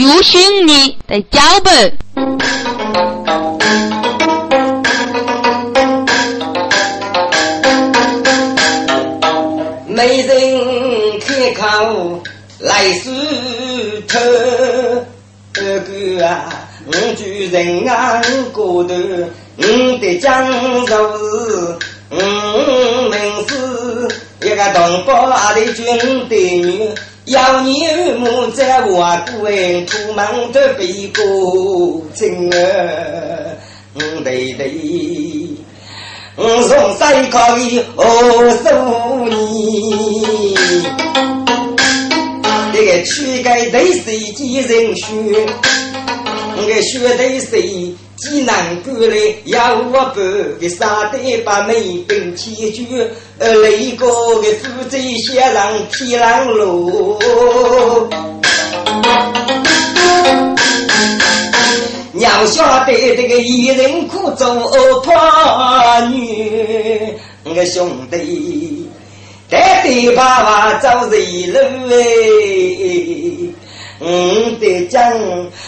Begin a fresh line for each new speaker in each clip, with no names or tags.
有心你的脚本。
没人开口来梳头，哥哥啊，我主人啊，过头，我的江州是，我们是一个同胞的军队女，要你母在我国出门的背过亲儿，对对。我从山可以何数你？这个躯干对谁几人血？我个血对谁几难过嘞？要我不给杀得把美兵千军，呃，雷个个负责先让天狼路。要晓得这个一人苦做婆女，我个兄弟，带对爸爸走一路哎，我得讲，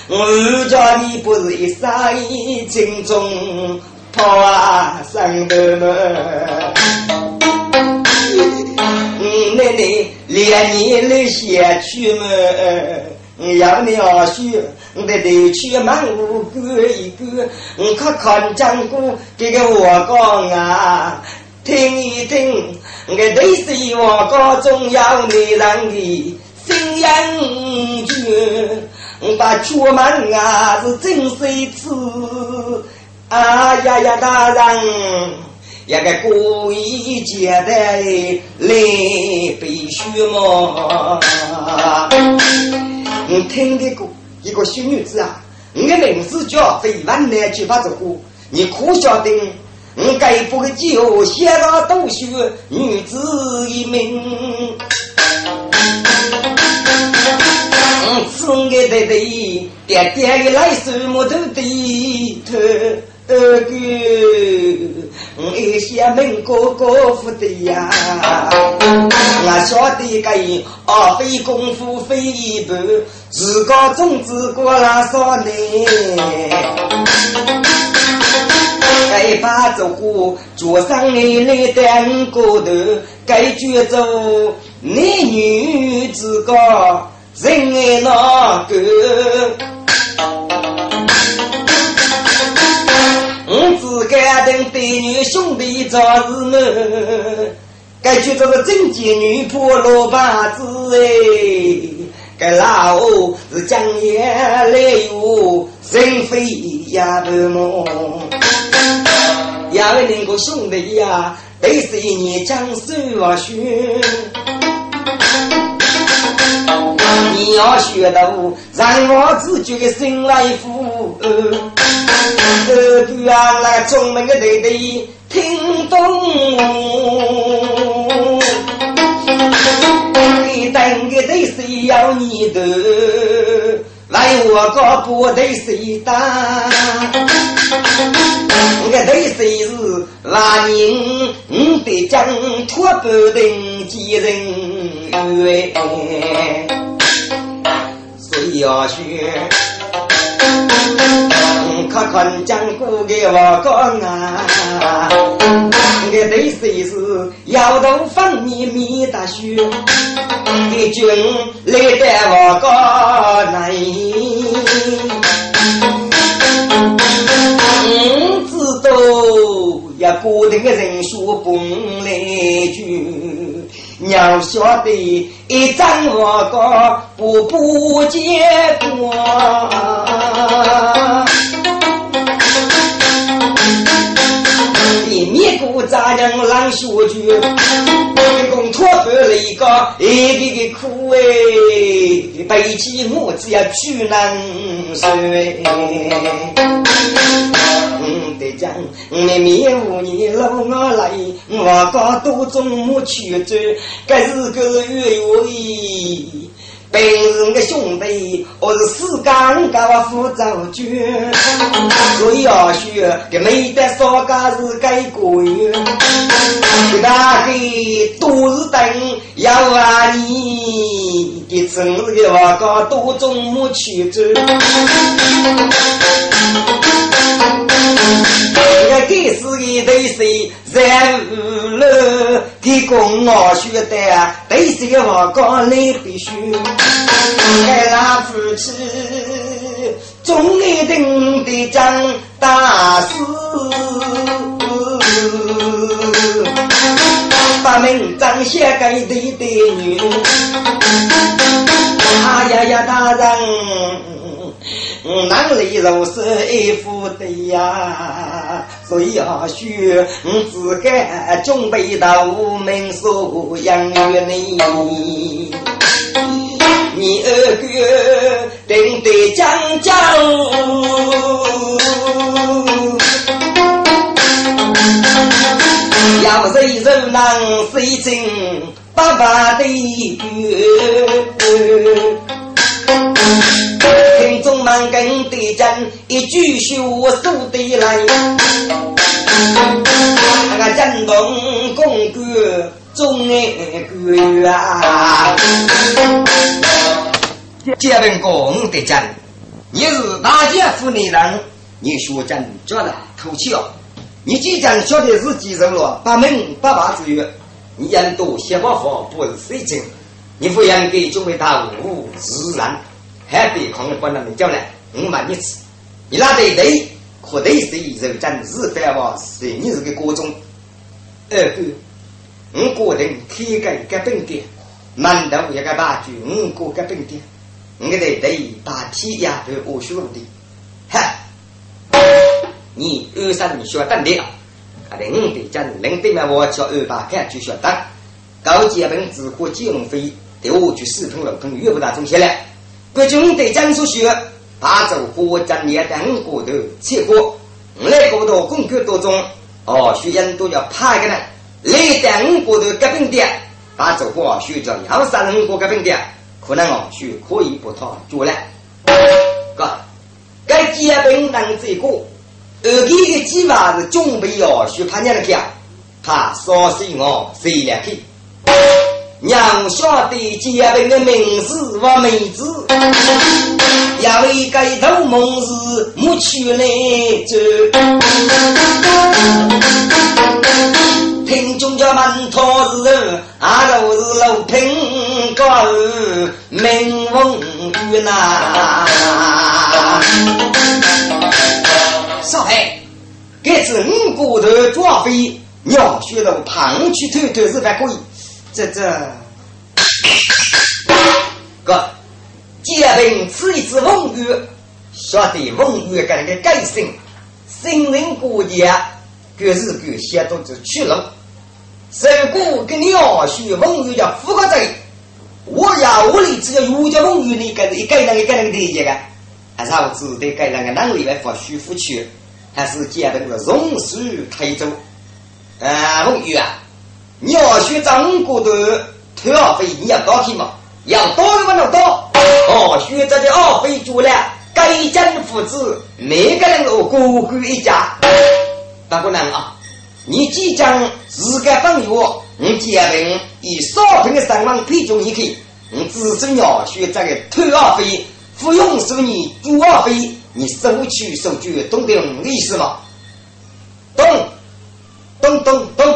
我家你不是一杀一情中婆啊生的么？嗯，奶奶连年来下去么？要你二叔，我得得去满屋过一个，我看看讲过这个我讲啊，听一听，我对谁我讲重要的人的心眼诀，我把出门啊是真谁吃，啊呀呀大人，一个故意接待来背书么？我听的过一个小女子啊，我的名字叫费万南去把这个，你可晓得？我该不会就写了读书女子一名。我此个的的，爹爹的来什么都低头。二哥，我一些门哥哥夫的呀，我晓得个二费功夫费一半，自个种子过了少年，该把这个桌上的来当过头，该举走男女之个人爱那个。我只敢等对女兄弟做事么？该觉这个贞洁女婆罗把子哎，该老是将也来有人非呀不么？要能够兄弟呀，得是一年将手啊学。你要学的舞让我自己的心来服，这句啊来中门的弟弟听懂，你等个对谁要你的，来我个不对谁打，个对谁是万人你得将托不等几人缘。要学，看看讲古的我讲啊，个对谁是摇头放你米大雪，的军来得我讲来，不知道要固定的人数本来就。要晓得一张我个不不结果。灭国咋样浪下去？一共托付了一个一个个苦哎，背起我只要去难受嗯，得讲，你面无你老我来，我家多种木去走，该是个月月本是个兄弟，我是四干高夫走军，所以要学，给没得说个是该过月，大概都是等要啊你，的真是个我个多种木曲子。我给是一对谁在五楼提供我学的，对谁我讲你必须。该拉夫妻终一定的讲大事，把名章写给对的女，哎呀呀大人。男里如是一副的呀，所以要学自个准备到无名所养育你。你二哥定得讲讲，要谁人能谁进爸爸的听众们跟得真，一句说说得来。那个震动公歌中爱歌啊！这本讲得真，你是大家府内人，你学真觉得口气哦。你既然晓得是几人了，八门八八之约，你人多写不好不是事情，你不应该就为他无自然。还得抗日本人的叫来，五万一次，你拉对对，可对是肉真是反话，是你是个国中。二哥，我个人开个个本店，馒头一个大句，我个个本店，我对对大体丫头我学的，哈，你二三学等的，啊，零的真零对嘛，我叫二八看就学等，高级本只过金融飞，对我去四通六通，越不大中下来。国军对江苏学，把走火将列等过头结果，我来过头公课当中，哦，学员都要派个人来等过头革命的，把走火学叫要杀人过革命的，可能哦学可以不讨做了。哥，该结兵能这个，二弟的计划是准备要学他娘的家，他说信我谁来去？娘晓得结婚的名字和妹子，要为该头梦是母娶来走。听众家们讨是阿都是老平高名文玉呐。少海，这次五骨头抓飞，鸟血肉胖去偷偷是还可以。这这，哥，借凭此一次风雨，晓得风雨跟那个改姓，新人过家，各是各写都是去了。如果跟你二叔风雨叫富个在，我要我里只要有叫风雨，你跟一改那个改那个理解个，还是我只得改那个哪里来发舒服去，还是借凭个榕树推走，啊，风雨啊。你要学中国的退二费，你要高兴嘛？要多的不能多。哦，学这的二费做了，该家父子每个人都各归一家。大姑娘啊，你即将自个放学，你家人以少平的三万配中一去，你只身要学这个退二费，不用收你住二费，你收取收据，懂得意思吗？懂。咚咚咚！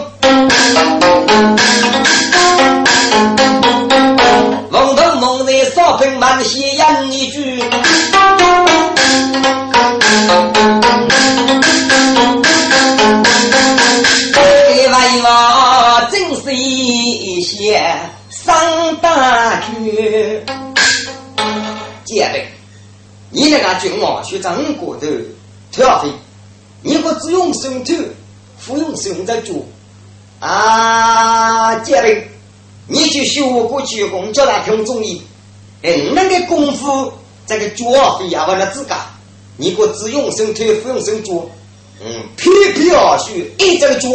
梦头梦内少平满写言一句，一万一万真是一些上大局。姐妹，你那个军王学长过头跳飞，你可只用身头。不用生在做啊！杰兵，你去学过去功，叫他听中医。嗯，那个功夫，这个脚非要把它自家，你给我只用身腿，不用身脚。嗯，皮皮而学，一这个脚，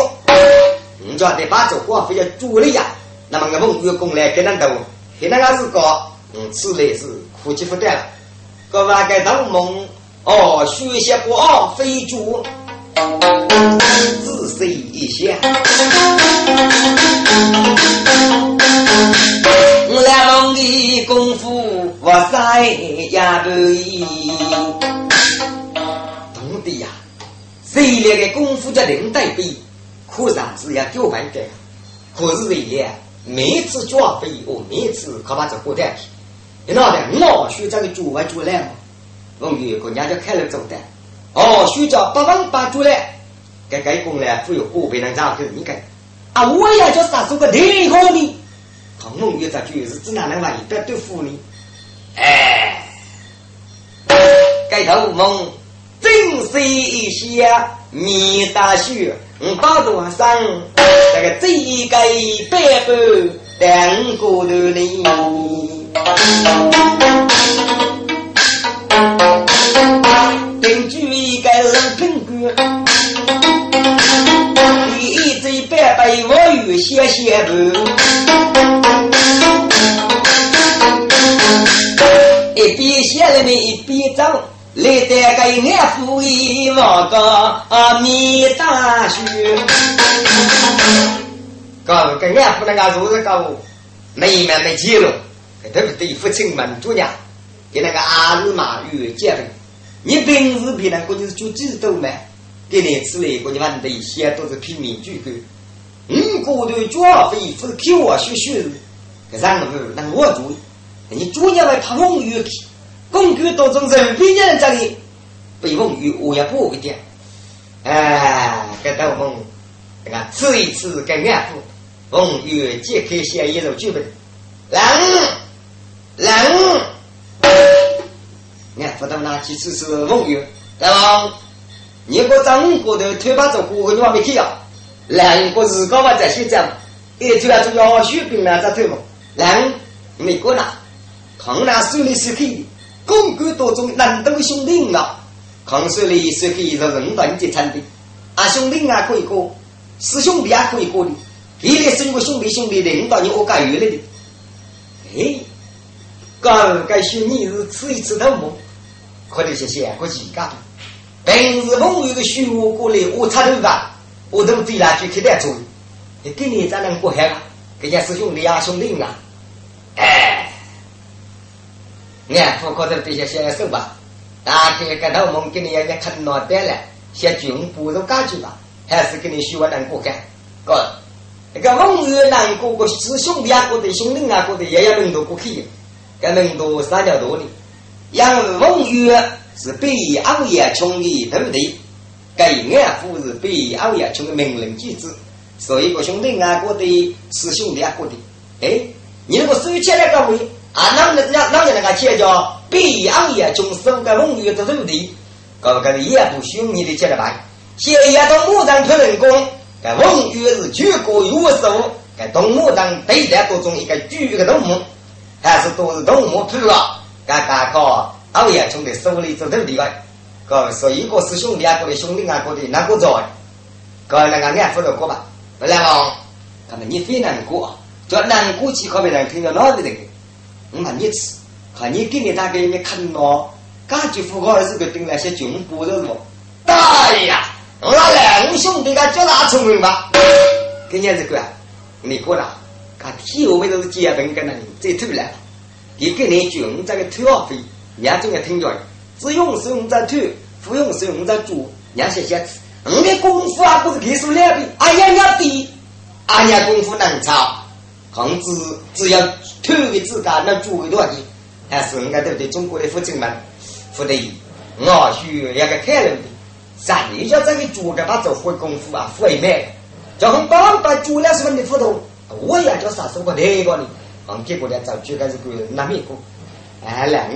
叫得把这话非要做了呀。那么我们员工来跟他斗，跟那个是搞嗯，此类是苦气不断了。各位该当梦哦，学习过非主，仔细一想，两梦的功夫我再也不易。懂的呀，谁练的功夫叫领带比，可上是要九万个，可是为了每次抓飞哦，每次可把这过代替。你脑袋，我学这个猪完猪来嘛？我们有个人家开了走的，哦，学叫八万八猪来，该该工呢，富有个别人造就你给。啊，我也就杀出个天空的，好梦有这句是真哪能话？你不要对付你，哎，该头梦正是一些米大雪，我、嗯、把路上这个这该个白布单骨头呢。根据一个老评估。嘴白白我有些些不，一边写了你一边走，来得个眼福一望个啊米大雪，搞个眼福那个做是搞没没没记录。特别对父亲们主娘，给那个阿日马月结婚，你平时别人估计是做几多嘛？给你吃来估计反对些都是拼命举个，五个头抓飞，不是给我学学，给上个头能我做。你主年来拍风雨去，工具都从人民人这里被风雨我也不会点。哎，给大风，你看吃一次跟俺糊，风解开写一首剧本。冷冷，你看不到那几次是风雨，大王，你不张五过头，推把走过，你往没去呀、啊？两个日高嘛在西藏，一推那就要血病了，在推嘛。两美国呢，抗南手里是可以，公干多种难得兄弟啊，抗手里是可以是人团结成的，啊兄弟啊可以过，师兄弟也可以过的，一来是因为兄弟兄弟领导你我干越来的，哎。刚该说你是吃一次头毛，可能是想过几个。平时朋友的学我过来，我插头发，ô đâm tuy là cái khí đẹp thì cái ta đang của hẹn cái nhà sư 兄弟啊兄弟啊，哎，nghe không có được tiền xe sư bà, ta cái cái đầu mong cái này nhà khăn nọ té là xe chuyển bù đâu cá chứ bà, hay là cái này siêu đang của cái, còn cái mong người đang của của sư 兄弟啊 của thì 兄弟啊 của thì 爷爷们都过去，cái mình đồ sao nhà đồ này, yang mong là bị áo ye chung đi, đúng không? 该安福是比欧阳琼的名人举子，所以个兄弟啊，过的师兄弟啊，过的，哎，你如果收起来个位，啊，那那那那那个钱叫比欧阳琼收个凤月的徒弟，搞个也不兄弟的起来办，现在到牡丹推人工，该凤月是全国有数，该东牡丹对待多种一个巨个动物。还是都是动物土啊！刚刚搞欧阳兄弟手里做头地个，còn sở ý của sư sung thì cô để sung đi ngài cô thì năm cô rồi. Coi là ngắn ngạt phân đầu cô bạn. Vậy là họ cả mình nhiệt phi nàng cũ cho nàng cũ chỉ có mình nàng thiên nó thì được mà nhiệt cả nhiệt cái người ta cái cái khăn nó. Các chú phụ gọi sự cái tình này sẽ chúng bù rồi, một. Tai à! Là lẽ ngũ sung thì cái chỗ là thông minh mà. Cái nhân sự cái mình cô nào? Cả thiếu bây giờ chia bên cái này thì thứ là cái cái này chúng ta cái thứ học thì nhà chúng ta thinh rồi. 只用是用在退，不用是用在做，人家写写字，你的功夫啊不是给数两倍，哎呀呀的，哎呀功夫能差，工资只要退给自家能做多少钱，还是人家对不对？中国的父亲们，不得，我需要个开了的，谁叫这个做个把做会功夫啊，会卖，叫很八万八做两十万的斧头。我也叫啥说过那个呢？嗯，结果呢，早就开始个南美国，哎，两，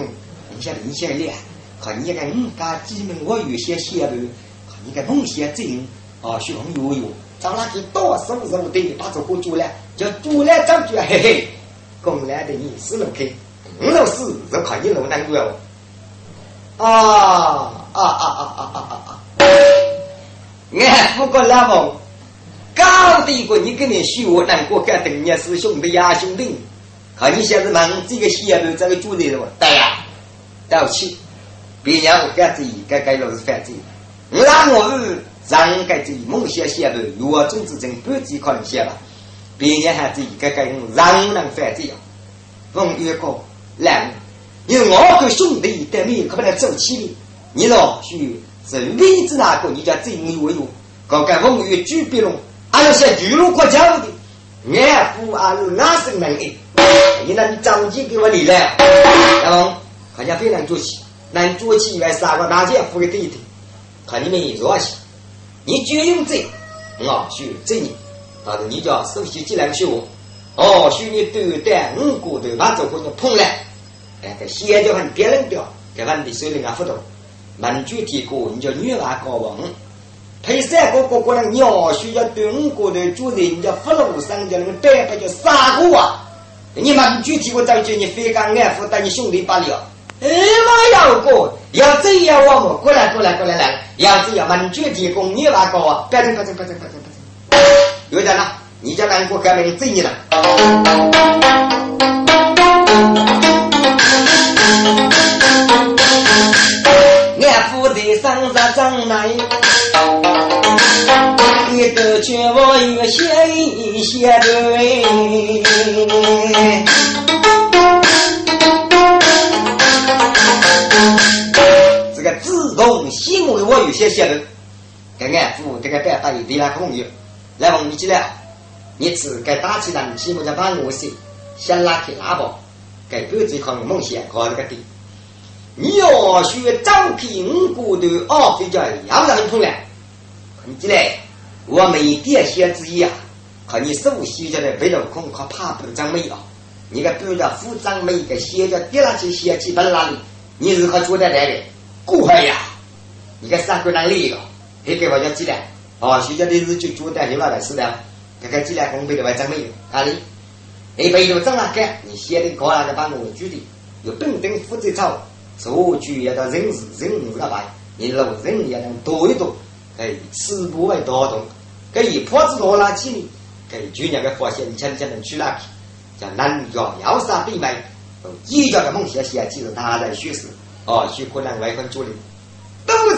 你像你像练，看你看嗯，家几门我有些羡慕，看你看梦想真，啊，学红游泳，找那去多少什么的，把这货做了，叫做了长句，嘿嘿，公来的你死路开，五老师就看你路难过哦，啊啊啊啊啊啊啊啊，俺不过那么。高的一个，你跟你学，难过，跟等你是兄弟呀，兄弟。看你现在忙这个西边这个主人了嘛？对呀，对不起，别人我反正该该老是反正，我让我让该这梦想西边如果种植成不计可能写了，别人还是该该让人反正，风越高来，因为我跟兄弟对面可不能走起的，你老许是位置哪个？你叫最牛哟？搞个风雨巨变龙，俺要写巨鹿国家的。俺父俺是俺生能力，你那你长期给我理来，然后看见非常做起，能做起来三个大姐付给对的，看你们弱些，你就用这，我学这你，到时你叫首先几两学，哦，学你对待五个头把这个就碰来，哎，这先就很别人掉，给俺的手里俺辅导，满具体过你叫女娃高王。配三个哥哥呢？鸟需要对五个的主人叫福禄生叫那个代表叫三个啊！你们具体我找句，你非干爱护带你兄弟罢了。哎妈要过，要这样我们过来过来过来来，要这样们具体供你那个！别动别动别动别动别动！有点了，你叫南国革命罪你了。俺父的生日正来。一个绝我有些一些对，个自动行为我有些些人，给俺父这个办法有点那朋友，来问你起来，你只该打起人气，我就把我先先拉开拉吧，给各自靠梦想搞这个的，你要学招聘五个头哦，比较要让人碰来。你进来，我没点写之意啊！看你手写下来背了空，可怕不张美啊！你个比如叫副张美，个写叫跌下去写起本哪里？你如何做得来的？过海呀！你个三个哪里一个？还给我叫鸡蛋？哦，学校的日就做的，你哪来是的？这个鸡蛋公背的外张美哪里？你背着张哪干？你写的高那个把我举的，有本等负责操，做句要到人事人事个办，你老人也能多一多。哎，此不为多动，这一破子罗拉起哩，给去年的发现，真正能去哪去？叫南家要杀必败，一家的梦想写起是他在叙事，哦，许可能外观主力，都是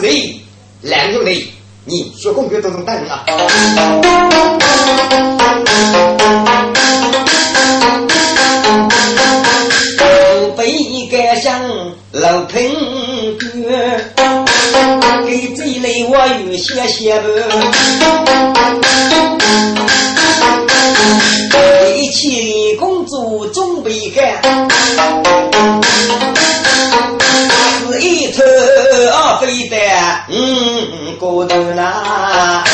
两兄弟，你学工学都能等啊。不被赶上老平哥。给这类我有些些不，嗯骨头呐。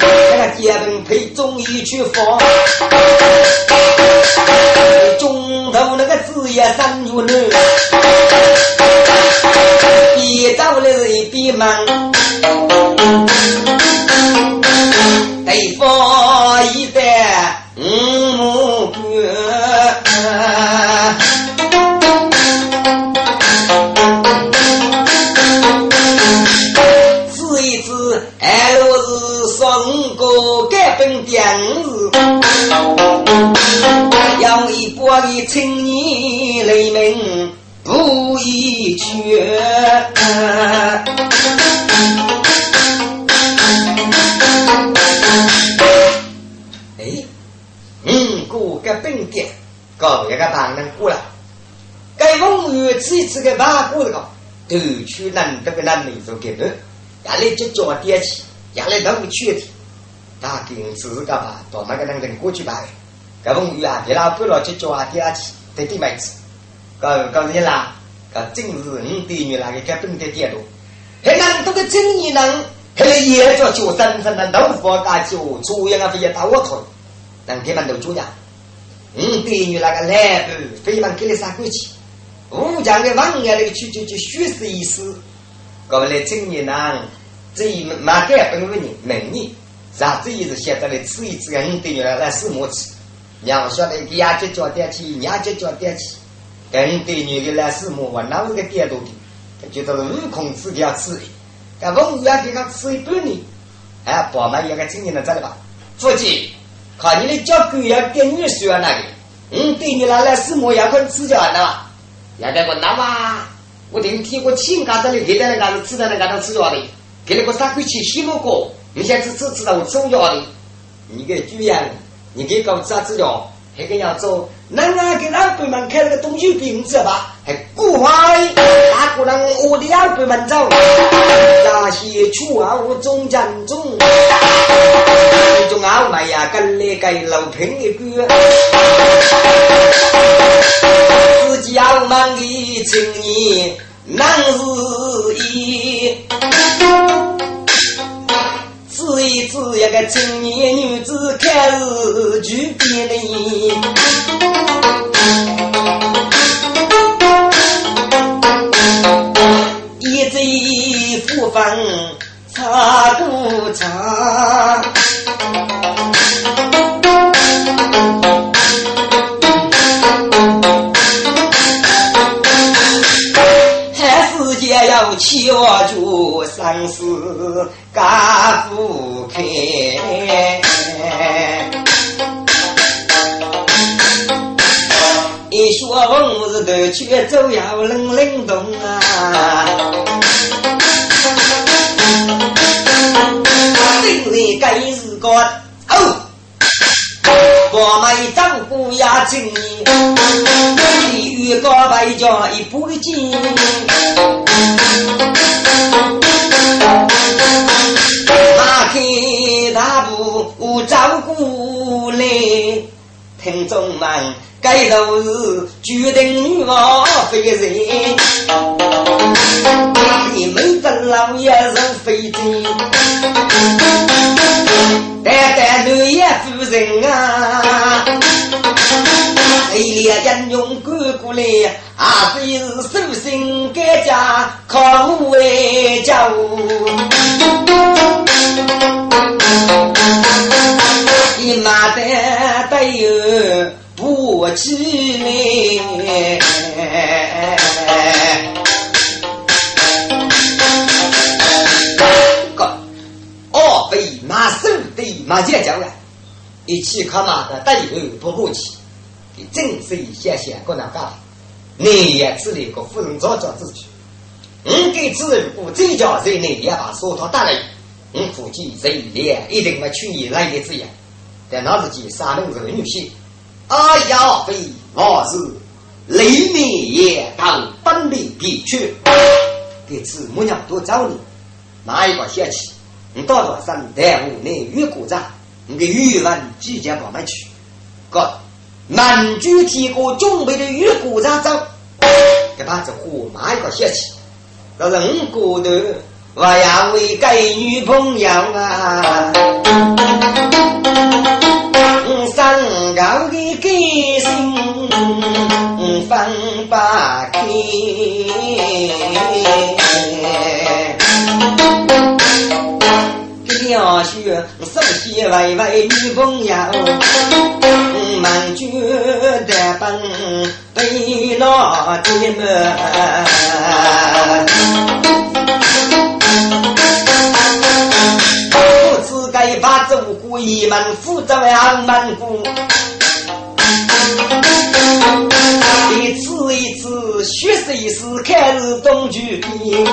这个结婚配中医去放。也三月女，一早来一闭门，一缺。哎，嗯，过个本店，搞一个大人过来，该风雨次次的爬过个，都去难得个难民做给的，压力就交点起，压力都不缺的，大概是个吧，到那个人人过去吧。搿风雨啊，别老不老去叫啊，第二去得对妹子，搿搿日啦，搿正是五对女那个搿本的电路，还难得个正义人，还也叫叫深深的农夫家酒，出洋啊非要打我头，让他们都主呀。五对女那个来不，非往给你杀过去，武将的王爷那个去就就虚死意思，搿么来正义人，这一马改本为人门人，啥子意思？现在来吃一吃个五对女来来死么吃？娘晓得，给伢就叫点起，娘就叫点起。跟对女的来是么？我哪有个点多的？他觉得是悟空自己要吃的。搿风雨啊，给他吃一半呢。哎，宝妈有个青年的这里吧，父亲，看你的脚狗要跟你说那个，嗯，对你拿来什么要看指教的吧？要得个那嘛，我听听过请家这里给的那个是吃的那个吃药的，给那个三块钱洗不过，你现在只知道我中药的，你个主人，你给搞啥治疗？还个要做，那俺给老板们开了个东西病知道吧？还古怪，大个人我的老板们走，那些出啊我中间中，中澳买呀跟那个老平一个，自己要忙的青年难是一。是一个青年女子开始举鞭哩，一嘴福分插不插？要起我就生死家不开，一说红日头却走要冷冷冻啊！今日该是个哦。我们丈夫呀，今年地狱高白家一不进，照顾来，听众们，该都是决定女王非人，你们的老爷是非真。代代六爷夫人啊，一列人用赶过来，阿非是手心改嫁靠为家你有不起来。马手对马姐讲了，一起看马的队伍不过去，给正式一下下过那干，你也只那个夫人早教之举，你给子人不这家人呢也把说他带来，你估计这一年一定没去你来的这样，但那自己三门子女婿，哎呀非我是雷面也当本领必去，给子母娘多找你，哪一个嫌弃？你到早上带我那越过站，你给语文直接跑门去。哥，满具提过准备的越过站走，给把这货马一个写起。到人过头，我要为给女朋友啊，三高的个性放不开。小学手机喂喂女朋友，满卷的本对老的么？该把走过一门负责两门过，一次一次学习一次开始懂句边。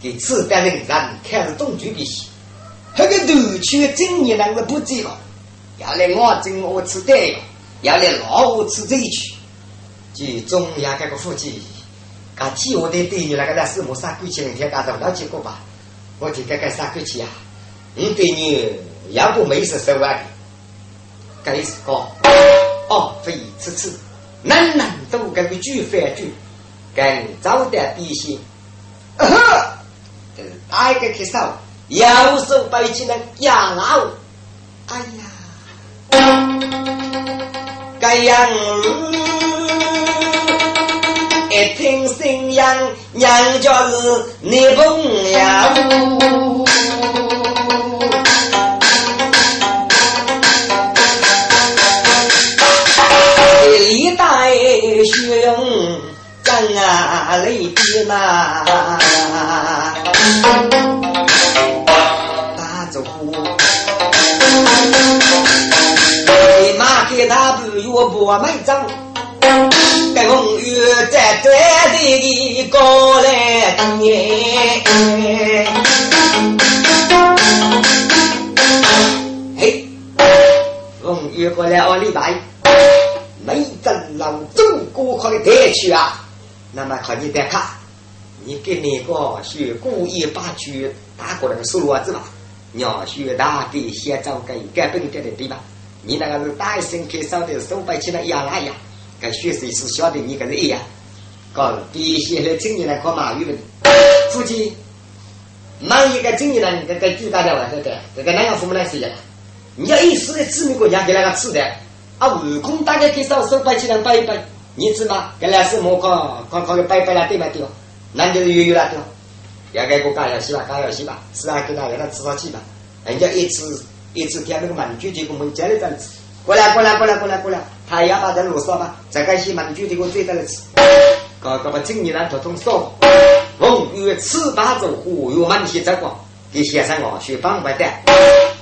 给此代人人开始动举笔写，那个头缺今年那个不济了，要来我正我吃对了，要来老我吃这一曲，即中央这个夫妻，啊，替我的对你那个那什么三鬼气，天干等到结果吧，我听看看三鬼气啊，你对你要不没事手腕，该是个哦，非此次，人人都该个举反举，跟早点比心。挨个去扫，右手背起来压老，哎呀，这样一听声音娘家是你本家哦李大血啊累的呐打着呼你妈给他不要不买账在这里过来年。嘿，风雨过来二礼拜，没真老中国可以带去啊。那么看你再看，你给那个是故意把去打过来的收骡子吧？鸟学大给先找个该本点的地方，你那个是大声开烧的手摆起来压拉呀？跟学生是晓得你跟人一样，搞比现在青年来考马语文，估计忙一个青年人，这个巨大的了，对不对？这个哪样父母来是一样？你要一时的子民国家给那个吃的，啊，武功大概可以手手摆起来摆一摆，你知嘛？跟那是莫考考考个摆摆了对嘛对哦？那就是悠悠了对哦？要给我搞游戏吧，搞游戏吧，是啊，给他给他吃上去吧。人家一次一次添那个玩具，结果我们家里在吃。过来，过来，过来，过来，过来！他要把这路上吧，再干些蛮具的，我追在了吃。搞搞把今年呢，统统烧。风雨吃八走虎，有满些这个，给先生我学方法的。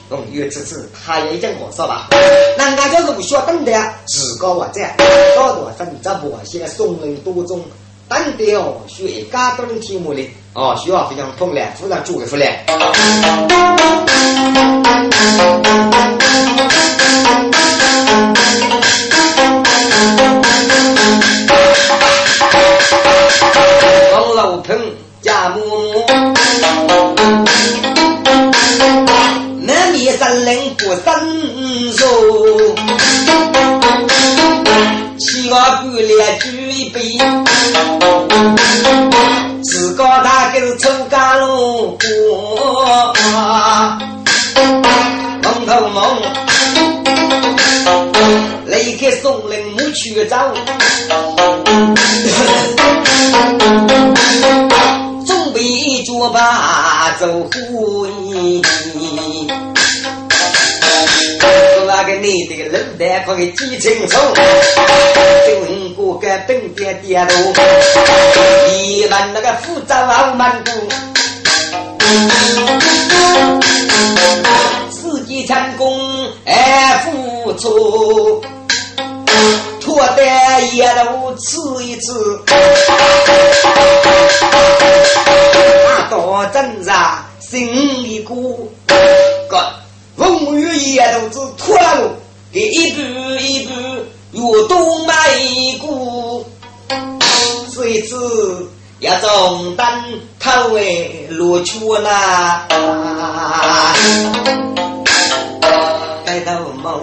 风雨吃吃，他也讲我说吧。人家就是不需要等的，自个我这搞多生这不些松人多种，等的哦，学家都能听我的哦，需要非常痛来，非常注意出来。走虎泥。那个你的冷淡可以记清楚，经过个等点点路，一万那个复杂傲慢度，自己成功哎付出。脱单也都吃一吃，挣扎心里苦，个风雨也都是脱了，给一步一步越东迈过，谁知要中等头为落去那，该到梦。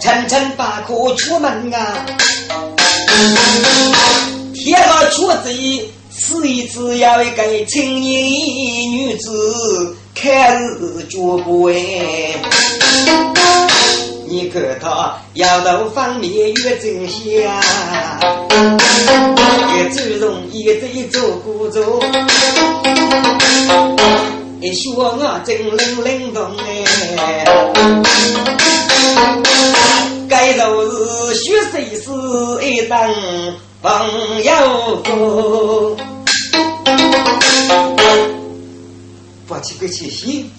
层层把客出门啊，天高出贼，此一次要一个青年女子开始脚步哎，你看他摇头方面越真香，也最容易在做故作。一说我真灵灵动哎，该都是学谁是一等朋友不？不去不去行，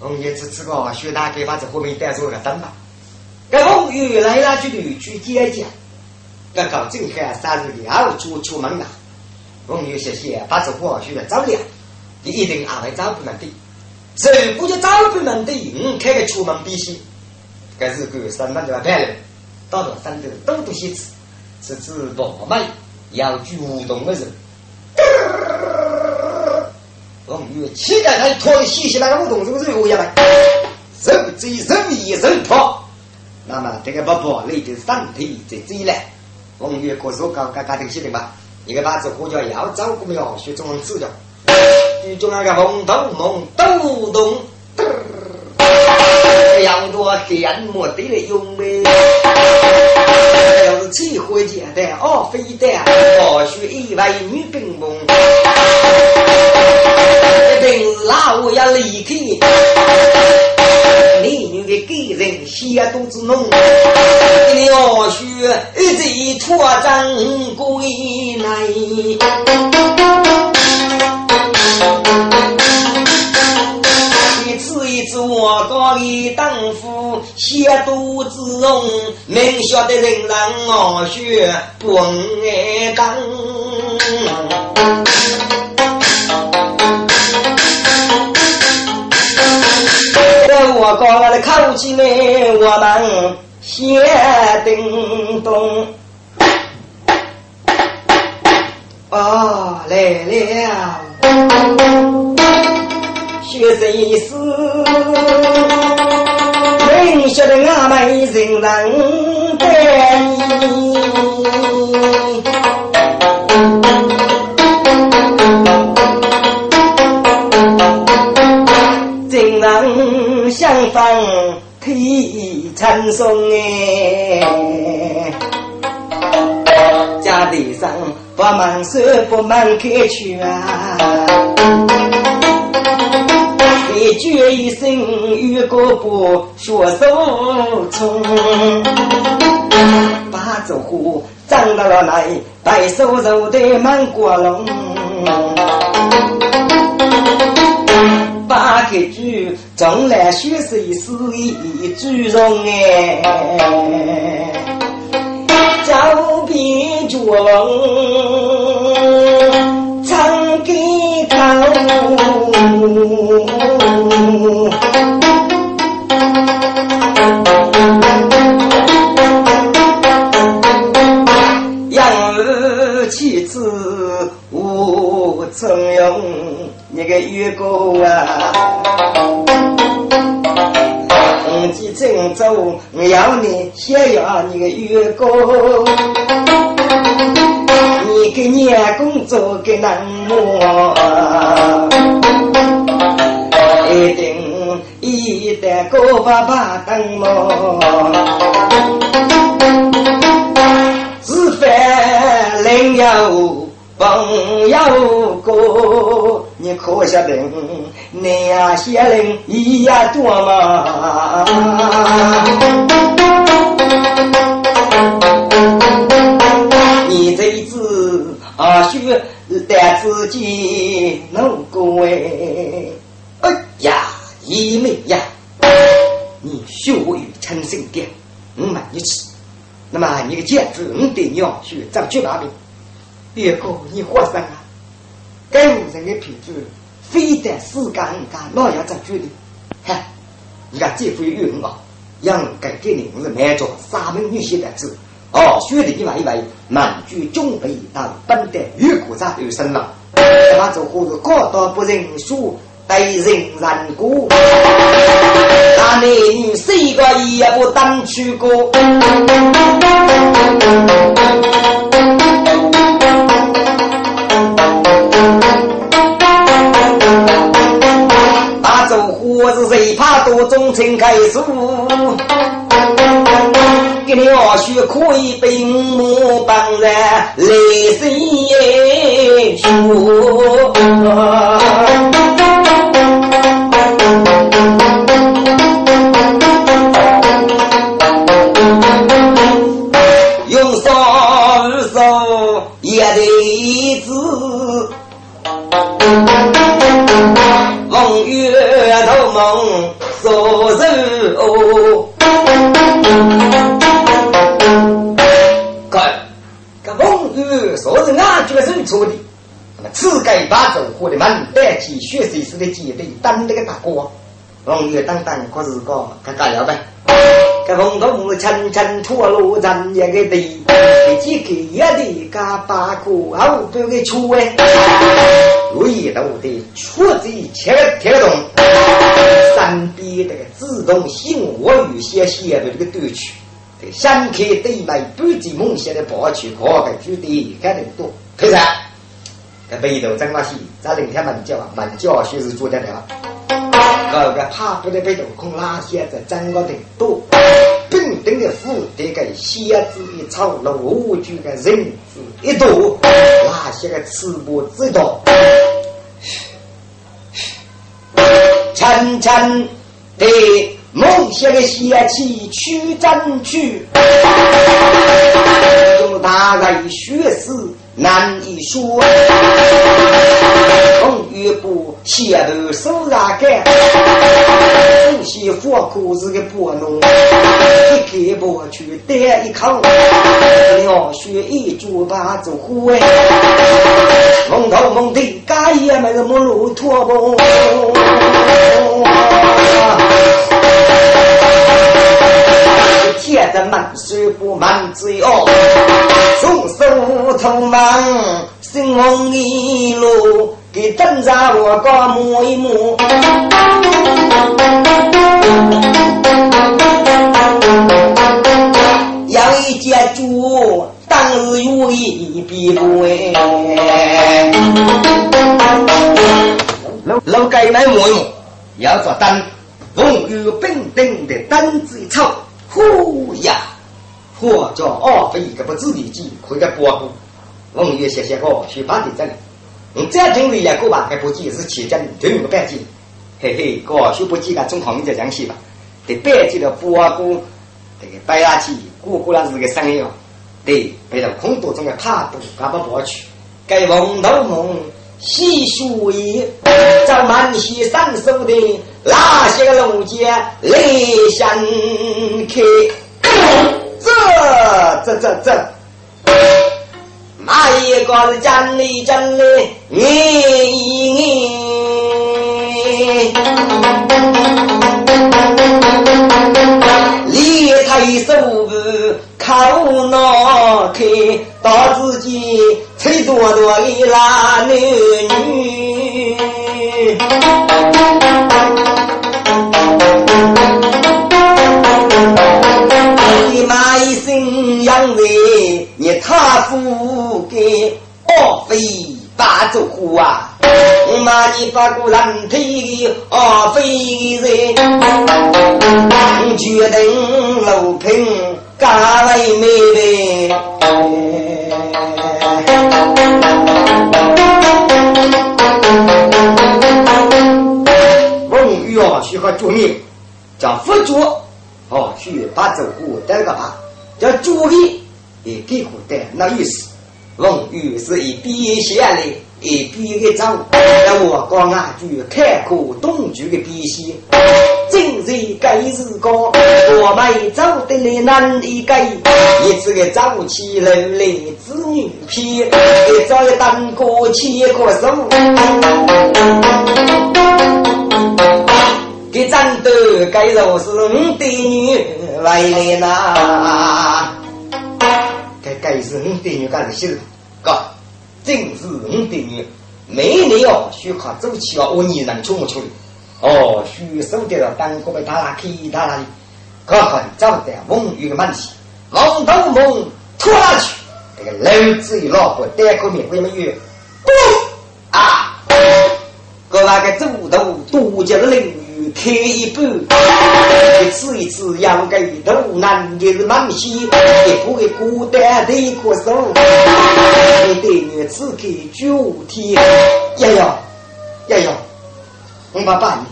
我们这次个学大给把这后面带出个灯吧。这风雨来了就得去接见，这搞正汉三日要出出门了，我们有些些把这货学的早点。你一定安排找不能的，如果就找不能的，你开个出门必须，该是个三万多万了，到了山头多多些吃，吃吃饱满，要主动的人。我们有期待他拖的细细那个梧桐树是我要来，人追人迷人跑，那么这个不跑累的身体在追来，我们有可是搞搞搞这个事情吧，一个把这国家要照顾要学中文治疗。剧中那个红头梦抖动，要多羡慕的用呗。要是气火箭的二，飞的或许意外女兵崩，一定老要离开。美女的个人血肚子弄，你或许一直拖张归来。我我的当夫，写肚子红，明晓得人让我学不爱。当。我高了口气呢，我们先叮咚。哦，来了，学生意思，明晓得俺们人人得真人相逢替称颂哎，家里上。不忙手不忙开去啊！一句一声与个不说手冲，把这货长到了来，白手肉的满锅笼，把个猪从来学是是一猪肉哎。脚边脚唱给头，无成用，你个月光啊！自己郑州，要你想要你个员工，你给员工做个人么？一定一旦个爸爸等么？朋友哥，你可晓得，你呀些人一呀多嘛？你这一次啊，学得自己能过哎！哎呀，一妹呀，你学会成心点，我买你吃。那么你的戒指，你得要学怎去拿的？别个你活生啊！该五人的品质，非得四干五干，那要怎决定？嗨，你看这副有用啊！让改给你是满着三门女婿的字哦，学的一万一万，满句中北当本的越古杂有生了，那这货是高到不认输，对人人过，那男女谁个也不当去过。我是谁怕多忠情开书，给你二叔可以被我帮人来写书。用双手也得字。风月头梦说人哦，看，这风月说是俺觉是错的，那么此该把走火的门带起血水似的姐弟当那个大哥，风月当当可是个干干了呗。这风头层层脱落人一个地，几个一的加八个后头的出哎，有一头的出子切铁洞，山边这个自动性我与些写的这个对曲，这山开对面半截梦想的跑去可个居地干得多，可是，这北头张老西在林天门叫门叫学是做的了。这个怕不得被头空拉些在整个的多，平等的富这个蝎子一草，楼就个人子一多，那些个吃不知道，沉沉的梦想的邪气去争取，用大概学识难以说，风雨不。前头手上干，首先火锅是个拨弄，一开拨去带一口，鸟血一煮把做火哎，蒙头蒙地，干也没个木路拖不。天在满水不满嘴哦，双手头忙，心慌一路。给灯在我家摸一摸，养一只猪，当日有一笔不哎。老老该买摸一摸，要做单，风雨冰的单子一抽，呼呀，或叫二飞个不知的鸡，回个波谷，风雨谢谢个去把地这里。你再听一个吧，还不记是起真，就用个半斤，嘿嘿，哥就不记个中行就这样写吧。得半斤的布啊姑，这个白牙鸡，姑姑那是个生意哦。对，背到空肚中的怕布，干不过去。该梦头梦，细数一，找满溪三手的那些个龙姐来相看，这这这这。那一个是真理真理，你你抬手靠脑开，到自己吹多多的男女。他父给二妃把走户啊！我妈你把个人推二妃人，决定楼平家为妹妹。翁玉啊，需要注意，叫佛祖。哦，去把走户带个吧，叫主意也给户带那意思。龙玉是一笔下来，一笔一张，那我讲啊句开阔东局的笔写，今日该日高，我们走得来难一个，一次个早起楼来子女批，一早一当过牵过手。给战斗，该若是我的女来了呐，该该是我的女干的事，哥，正是我的女，每年哦需靠走起哦，我你能出不出哦，需手得了单个被他拉其他那里，可很找得梦雨的问题，梦头梦拖拉去，这个老子一老婆单口面会没有？啊，哥那个走头独家的领。开一半，一次一次要给头男也是蛮些，也不会孤单的过手。你对女子给九天，呀呀呀呀！我爸爸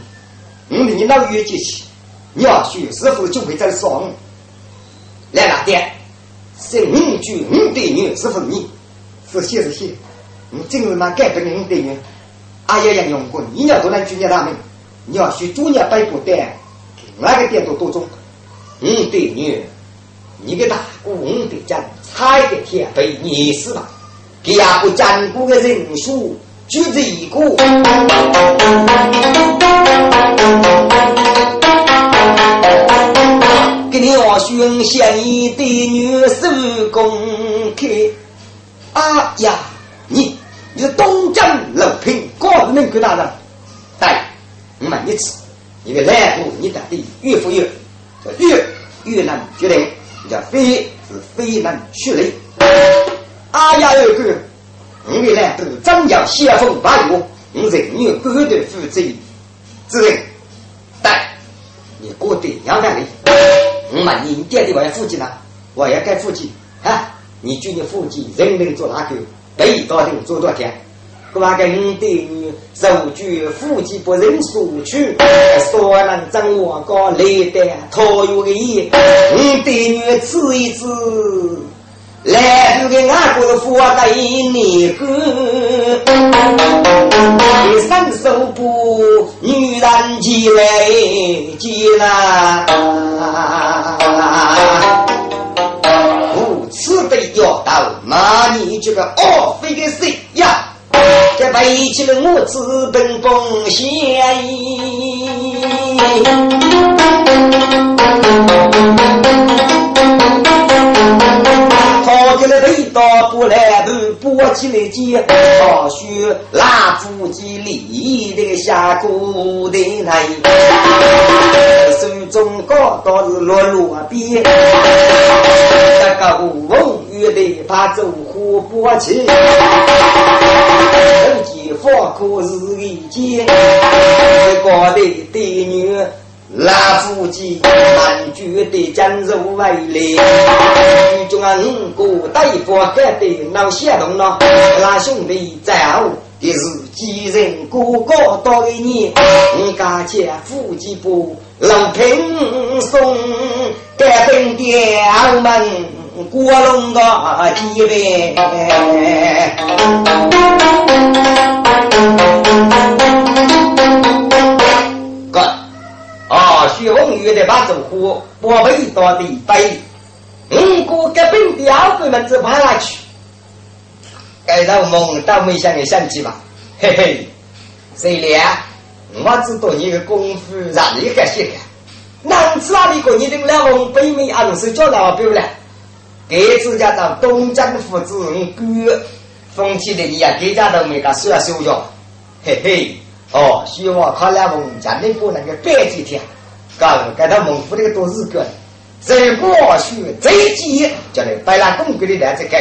你，我你老月节气，你要去师傅就会在说。来哪点？是五句五对女师傅你，是谢是谢，你今日嘛改不了五对女，哎呀呀用过，你要多来举你大名。你要学主业摆布单，哪个店都多种。五对女，你给大姑五对将，差一天被你死了。给亚不占卜的人数就这一个。给你要寻贤一对女手工开。啊呀，你你是东江六品高能够大人，对。我们一次，一个来步，你得的越富越，叫越越难决定，叫非是非难学力。哎呀，有个，我们来步张扬先锋八路，我人有高头负责之人，但你过得两万里，我们你爹的我要负责呢，我要该负责啊！你就你负责人人做哪个，北到底做多少天？我跟对你受举夫妻不认输去，所能掌握个来的讨有的意，你对女吃一次，来不给俺国的佛带你个，三手不女人进来进来，无此的要到，那你这个傲飞的谁呀？这背起了我资本奉献。给了背到不来不拨起来肩，好学拉夫机里的下古的来，手中高刀是落落边，这个无风雨的怕走火拨起，手机放可是一件，高的的女。拉夫机满绝的江入外来，女中啊五个大夫盖的闹响动了，拉兄弟在后的是几人个个到给你，你家姐夫妻不老平松，盖本店门过龙的几位。徐凤玉的把走货，我被到的背，五个隔壁的二哥们子跑哪去？该到梦到没想的相机吧？嘿嘿，谁俩？我知道你的功夫让你很稀罕，哪知道你个你的老公北美暗示叫老表了？给自家到东江父子哥风气的你呀，给家都没个收收着，嘿嘿，哦，希望他俩王家能过那个百几天。刚给他蒙古那个多日个，在过去最急，叫你白拉公国的来这个，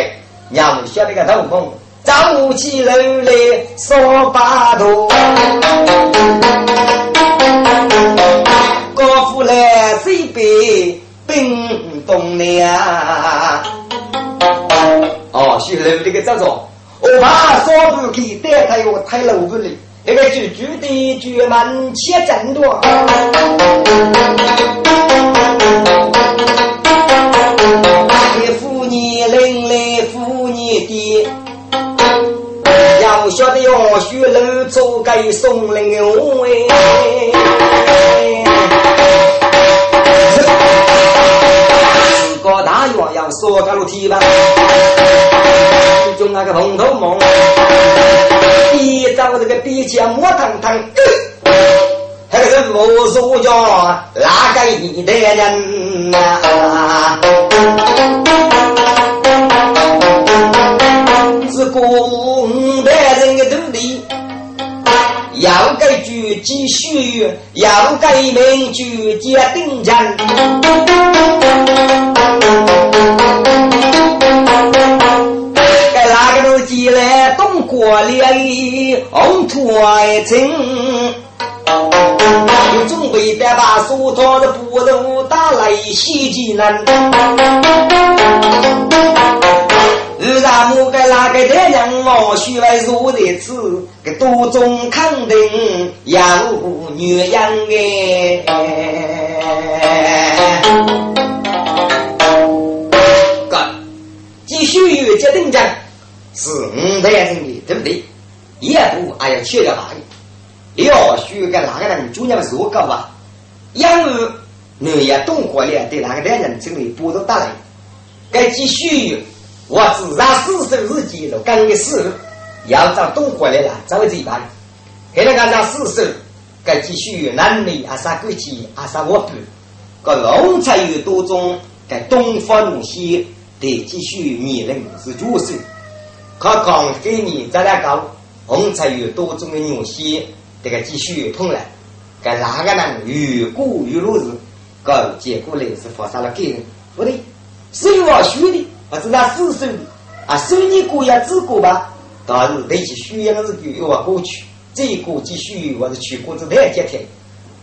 娘晓得个头蒙，早起楼来扫把头，高富来水边冰冻了。哦，是楼那个这种，我怕扫不开，带他有太楼不里。这个句句的句满切真多，你妇女人来妇女的，要晓得要学楼做该送人哎，大院要说个楼梯吧，就那个红头梦。一刀这个鼻尖磨腾腾，还是无数叫哪个一代人呐？是古该句继续，要改名句接定人。起来东过里红土爱情，有准备的把苏托的布头打来袭击人。日咱木该那个太阳哦，需要入的子，给多种肯定要女人哎。干，继续有决定讲。是五代人的，对不对？也不还要去掉哪里？要学个哪个人主要是我搞吧？因为你也懂过了，对哪个男人这里不都打来？该继续，我自然四十日记都干的事，要找懂过来了，找这一班。给那个让四十，该继续男女阿啥国际阿啥我不？个龙才有多种，该东方西得继续女人是主事。他刚给你再来搞，红才有多种的牛血，这个继续碰了，该哪个人越过越落日，搞结果嘞是发生了给人，不对，是我学的，我是那四手啊，手你过也自过吧，但是得去宣扬日久又要过去，这个继续我是去过子太接天，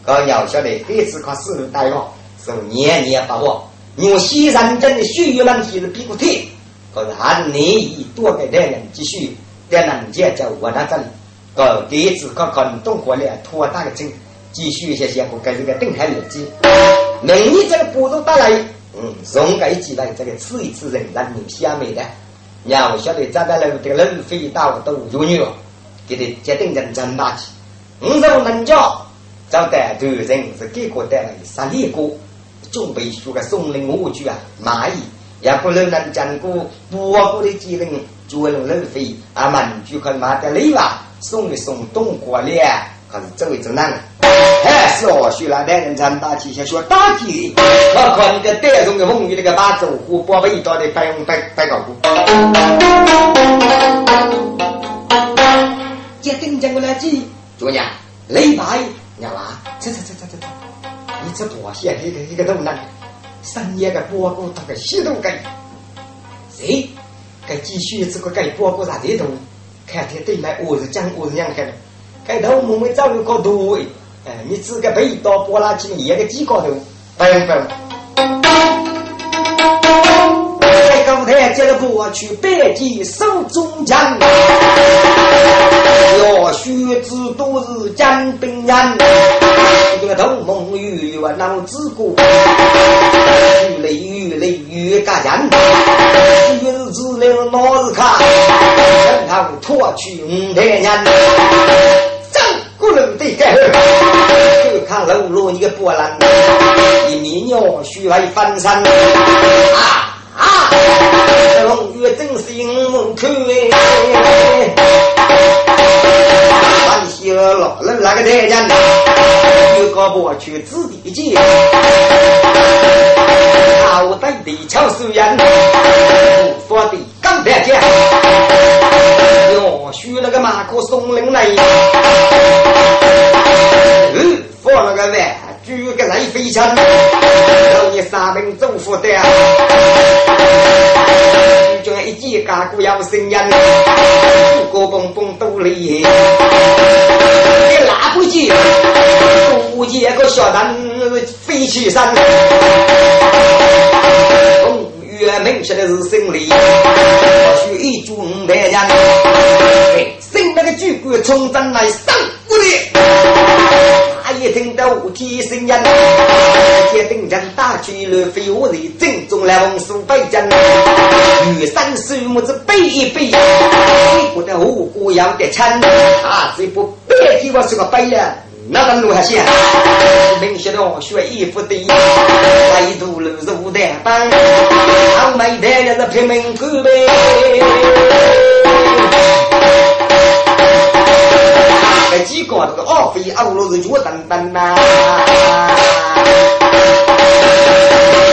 搞要晓得这次靠四路大王是年年把握，牛血认真的血液问题是比不退。可是还难以多给男人继续在人间在我那这里，个第一次可可能动过来拖大个针，继续一些些我跟这个邓海日记。明年这个步骤到来，嗯，总该记得这个吃一次人人民下面的，让我晓得咱们楼这个人飞到都有女，给他决定人真大气。五手能教，找带头人是给国带来十里过，准备学个松林舞剧啊，蚂蚁也不能能讲过，不过的技能就能人飞啊，满就可马的累吧，送一送东过了。还是走一走难了，哎，是哦，学了男人才打起，先学打起的。我靠，你个带中的风雨那个把走虎，包被一刀的白用白白搞过。接顶讲过来几，主娘，雷白，娘娃，走走走走走走，你这多些一个一个都难，深夜个波谷打个西都盖，谁？该继续这个该波谷啥地图？看天对面我是讲我是娘看的。开头我们找有个多哎，你自个背到波拉去一个几高头，不用不用。在高台接了过去，百计手中枪，要须知都是江兵人，这个头蒙雨我脑子过，越来雨来雨加强，越是治了老是看，让他拖去五台人。不能对盖，就看楼落你个波浪，一米鸟须来翻身啊啊！龙月真心看哎，欢喜了，那那个太监又搞不去指地界，好歹地巧手人，不发的刚得见。要学那个马可松林来，嗯，放那个玩具个人飞枪，让你三名政府的，就一记嘎鼓要声音，个蹦蹦都厉害，你拉不起，估计个小人飞起身。越明显的是胜利，或许一株五百人，新那个军官冲阵来上屋里，他一听到五体声音，接定人打去了飞我的正中来红数百阵，女生数目子背一背，美国的五谷要得称，啊，这不别提我是个背了。那个路还行，明显的学衣服的，来度路入的班，俺们带着是拼命干呗。这几个这个二飞二路是脚蹬蹬呐，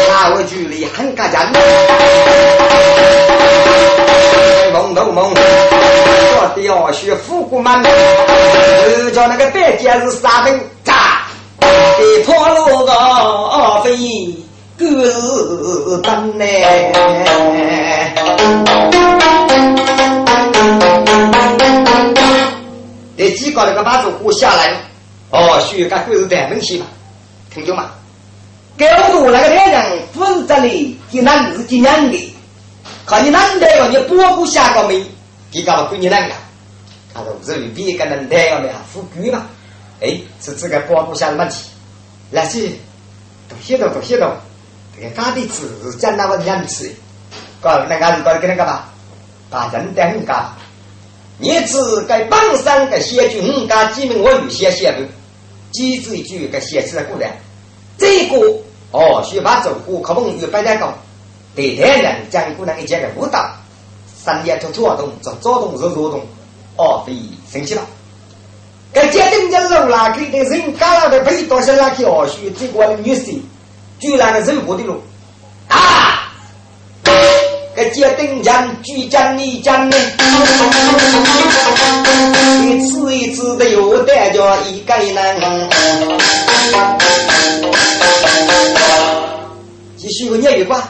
那我距离很干净，蒙头蒙。的要学富国嘛，就叫那个白家是啥名？炸，给破了个二飞狗日灯呢？这几个那个把子活下来了，哦，学个狗日灯东西嘛，听懂吗？狗度那个太阳负责的，给男子给娘的，看你男的哟，你包不下个没？你搞了闺女那个，他说这里边个能太阳的富贵嘛？哎，是这个保护下的问题。那是读写读读写读，这个家的子是讲那么样子，搞那个是搞那个吧，把人带回家。你只该榜上个写句五家几名我有写写的，几字一句个写出来过来。这个哦，学把走过可能有百来个，对太人讲过那一节个舞蹈。三年就做动，做做动是做动，哦，非生气了。该家庭家老拉开的人，干了的陪多些拉去哦，学这个女婿，居然的人过的路该家庭家居家你家呢，一次一次的又带着一个人。继续我念一卦，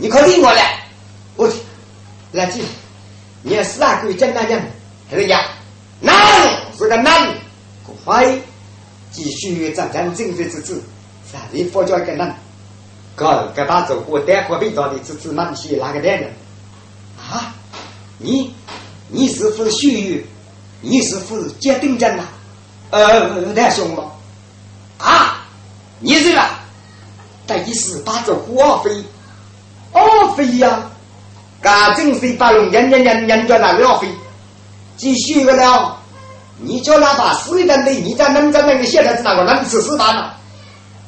你快听我了，我。来记，你要四阿哥讲哪讲？还是讲男是个男，快继续讲讲正确之字，啥人佛教一个男？哥，该把走过带过味道的之字满写哪个带呢？啊，你你是不是虚语？你是不是接定真呐？呃，太凶了！啊，你这个在意思把这花费，哦费呀，噶正是把龙人人人人叫那浪费，继续个了。你叫他把死人的，你在能在那个现在是哪个能吃死饭了？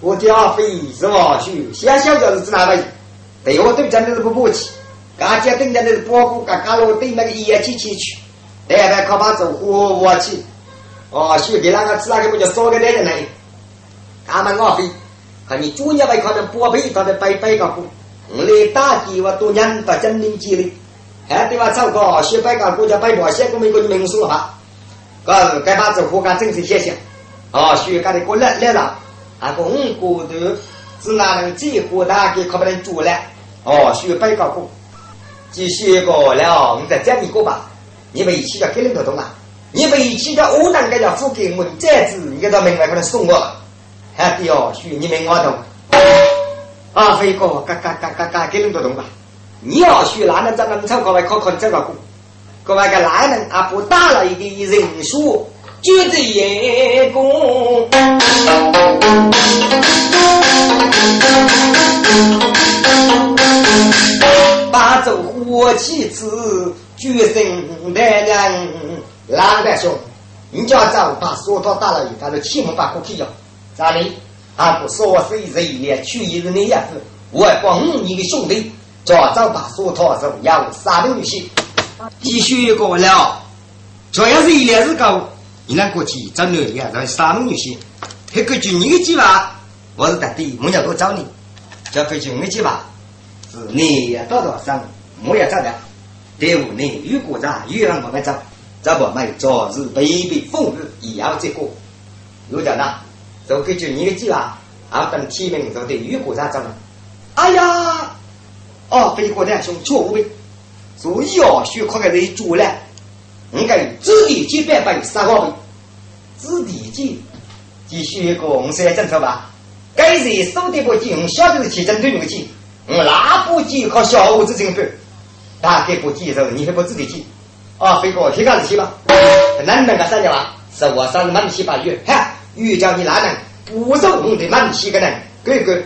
我的阿飞是吧？去先小子是哪位？对我对真的是不客气，刚才等家的是包谷，刚刚我对那个烟气气去，来来靠把走火我去，哦，去给那个吃那个不就烧个来人来？他们阿飞，看你主业为可能包配他的白白个股，我来打击我多年的真灵机灵，还对吧？走个学白个股叫白毛，先给美国的民宿了吧？个该把这活干正式写写，哦，学干的过来来了，啊，公骨头是哪能结活的，给可不能煮了，哦，学白搞过，继续过了，你再讲一个吧，你们一起叫给人头懂啊？你们一起叫我当个叫付给我这样子，你给到门外可能送我，还得要学你们我懂，啊，飞哥，嘎嘎嘎嘎嘎给人头懂吧？你要学哪能在那么唱歌来考考这个过？各位个男人啊，不大了的人数，绝对严公，把走火气子，决心的人，老大兄，你叫走把锁头打了以后，就起码把过去要。咋的？啊不说谁谁也去一日那样子，我帮你个兄弟，叫走把锁头走，要三个女婿。继续过了，主要是一年日高，你那过去找女呀，找三门女婿。那个就你的计划，我是特地，我要多找你。叫根据我的计划，是你要多少生，我要找的。第五年如果在又让我们找，找不没昨日卑鄙风雨，也要再过。有讲呢，就根据你的计划，啊等提名就得如果在找了。哎呀，哦，飞过的兄错误呗。所以哦，学科个人做了，应该自己去百分三个，自己去，继续一个红色政策吧。该人手的不急，我晓得是去针对那个急，我拿不急靠小伙子这个大概不急的，你还不自己记？啊，飞哥，提干事去吧。能能个三年吧？是我上满七八月，哈，遇叫你哪能不是我的满七个呢？哥哥。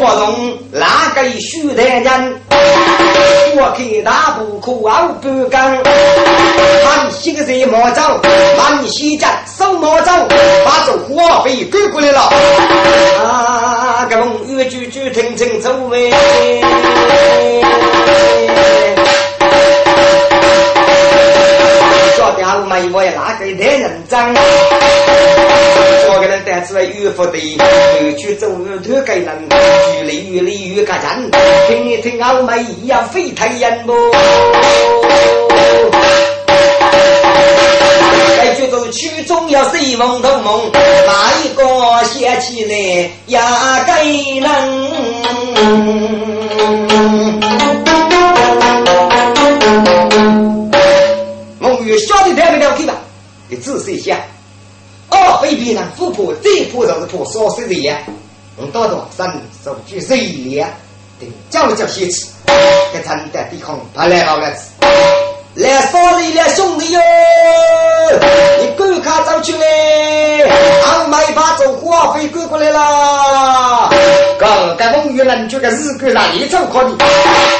放纵哪个许大人，我看大不可傲不刚。满西个人毛走，满西家手毛走，把这火被赶过来了。啊，个龙越句句听清楚喂。说掉没我那个太认真。我给人带出来岳父的，回去走路头给人，距离越离越感人。听一听欧美一样飞太人不？该觉得曲中要是梦头梦，哪一个写起来也该能。我越晓得太不了解吧？你仔细想。哦，非别人富婆，最怕就是婆烧死人呀！我到到山手举手一连，等叫叫先吃，给他们的抵抗，他来老个子，来烧你了兄弟哟！你赶快走去嘞！俺买把走花费赶过来了。刚刚风雨人就个日干上一走可以，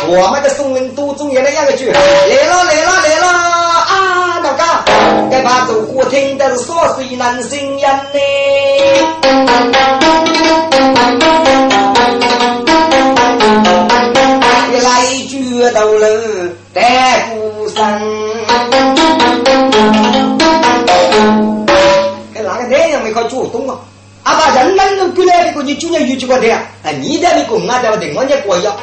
我们的松林多中原的样个句，来了来了来了该把走火听的是说谁难信人呢？一来举头楼带鼓声，给哪个男人没靠主动啊？阿爸人人都过来，过你就要有几个的，哎，你在那个俺在那我也过要。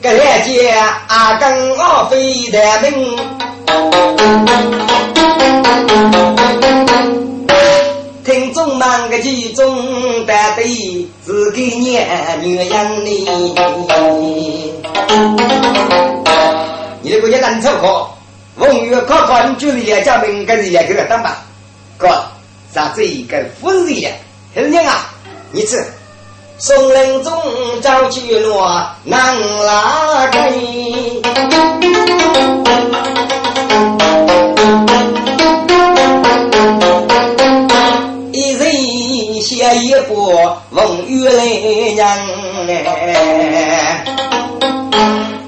个来接阿根阿飞的命，听众们个其中的对自己念女人呢。你这个也难凑合，风雨考考你就是也叫命，跟人家给他当吧，哥。啥这一个夫人呀？人家啊，你吃松林中找去落难拉开，一步问玉来娘，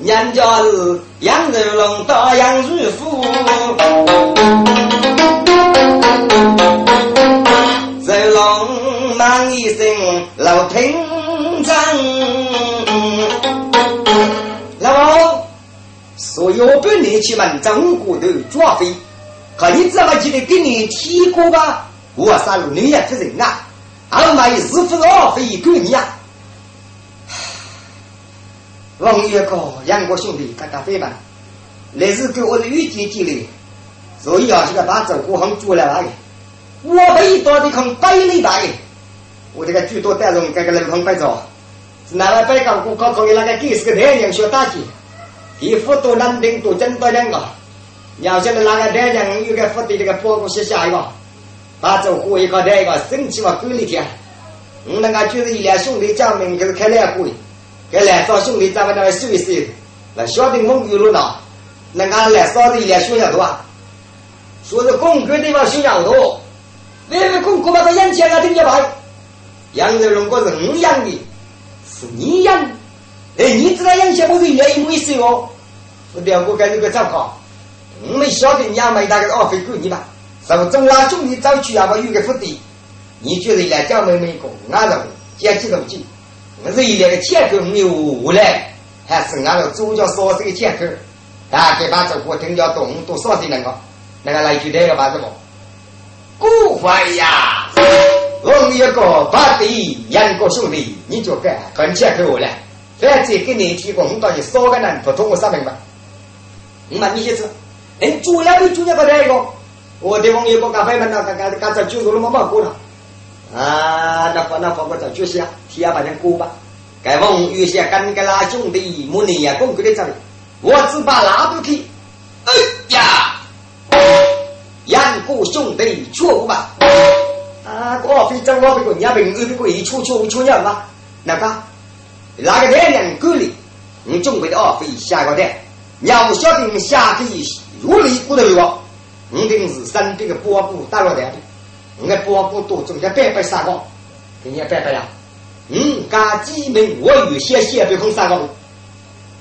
娘家是杨柔龙到杨如府，柔龙忙一声老平章，老王，所有本年去们中国的抓飞。可你怎么记得给你提过吧？我杀了女人之人啊！二妹是否二非管你啊？王月哥、杨国兄弟，大家飞吧！那是给我的玉姐姐的，所以啊，这个把走过行做了来。我被到的空百里白，我这个最多带动这个人空白走，是哪位白高过高考的那个给是个太阳小大姐，一副多难听多真多两个。要晓得那个太阳有个福的这个报告写下一个，把这火一个那个生气嘛管理天。我那个就是一两兄弟讲明就是开两会，给两少兄弟咱们那来说一说，那晓得我有路呢，那俺来少的一两小丫头啊，说是公哥地方小丫头，那个公哥把他养起来听见吧？养的如果是我养的，是你养，哎，你知道养起来我是愿意没事哦，我两个跟这个照考。我们晓得娘们大概二分管你吧？受中拉兄弟早去啊，我有个福地，你觉得来讲妹妹讲，俺认为讲几多句，我是一两个钱口没有下来，还是俺的主角少这个钱口，大概把这个听叫动多少的那个，那个来句那个把什么？古怀呀，我们一个八弟杨国兄弟，你就该跟钱口下来，反正给你提供到你少个人不通过上面吧？你嘛你先吃。哎，主要的主要个那个，我的朋友个咖啡们那刚刚刚才就做了么么过了，啊，那那放个在就是啊，提下把人过吧。该问有些跟个拉兄弟，母女呀，公哥的这里，我只把拉不去。哎呀，杨过兄弟错吧？啊，我非正我这个伢平日的鬼出出出鸟嘛，那个哪个太阳沟里，你准备的二飞下个蛋，要晓得下个一。如里不得了，我定是身边的波布打落来的，我波布多中间白白三个，给你白白呀。嗯，家几名我有些写对空三个，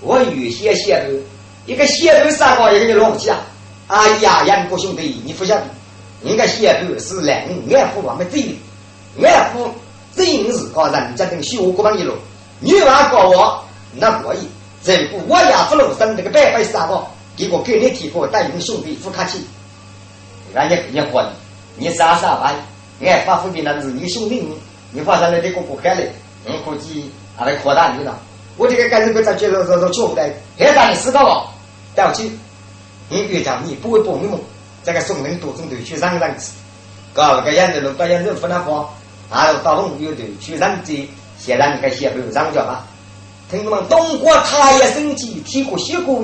我有些写对，一个写对三个，一个你老不起啊！哎呀，杨国兄弟，你不晓得，人家写对是两俺父我们这里，俺父真是个人家等修过帮一路，女娃告我那可以，这不我也不露身这个白白三个。结果给你提过带领兄弟不客气，俺也你混，你傻傻白，俺发福的那是你兄弟，你发上来这个不开嘞，我估计俺来扩大你了。我这个干这个在接着说说错的，还让你死到了，带我去。你越讲你不会帮你们，这个送人多种队去让让子，搞个样子弄到样子不能放，还有到红有队去让这先让你个先不让叫吧。听他们东国他也生气，提过血过。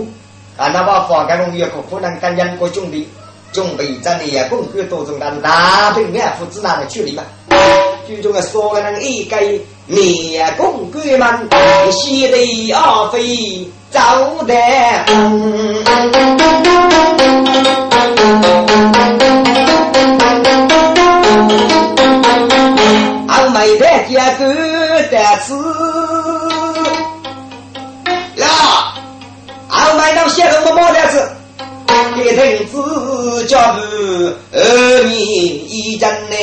啊，那把房间中有个可能跟人过兄弟，准备在你也公开多种但大平面父子那的距离嘛。最终的所有人一个面公开们，喜得二飞走的。俺没得结果的事。买到些什么毛的子？给亭子叫不二年一针呢？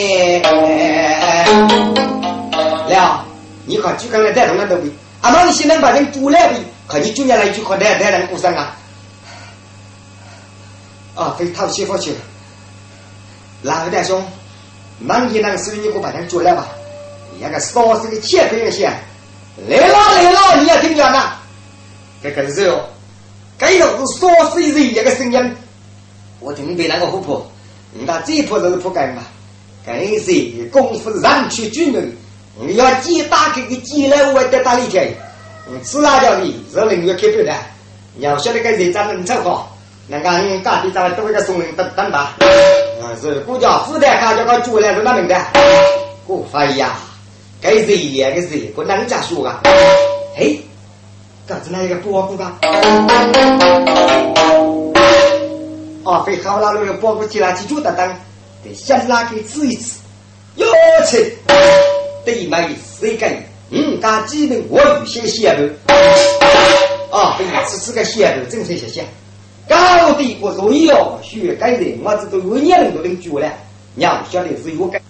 了，你看就刚才带动那都比，阿妈你现在把人煮来比，看你就年来就靠带带人过生啊？啊，非套媳妇去了。哪个大兄，忙你那个事你给我把人煮来吧。那个烧是个切不些，来了来了，你要听讲呐？这可是哦。这个是少水人一个声音，我听别那个虎婆，人家这铺都是铺盖嘛，更是功夫人去军人，你要鸡打开个鸡来，我得打一天，吃辣椒的，是另外开饭的，你要晓得个人长能吃好，那个俺家里咱们都一个送人等等吧，啊是国家负担卡叫个主来是哪名的？我发呀，该人也个人，不能家说啊，嘿。搞子那一个包谷吧，啊，被好拉那个包谷提拉起就得等，得先拉给吃一吃，哟切。对没谁干？嗯，家基本我有些写头。啊，对，此次个写头正确写写。高低我重要，学改人，我这都有年龄都能学了。娘晓得是我改。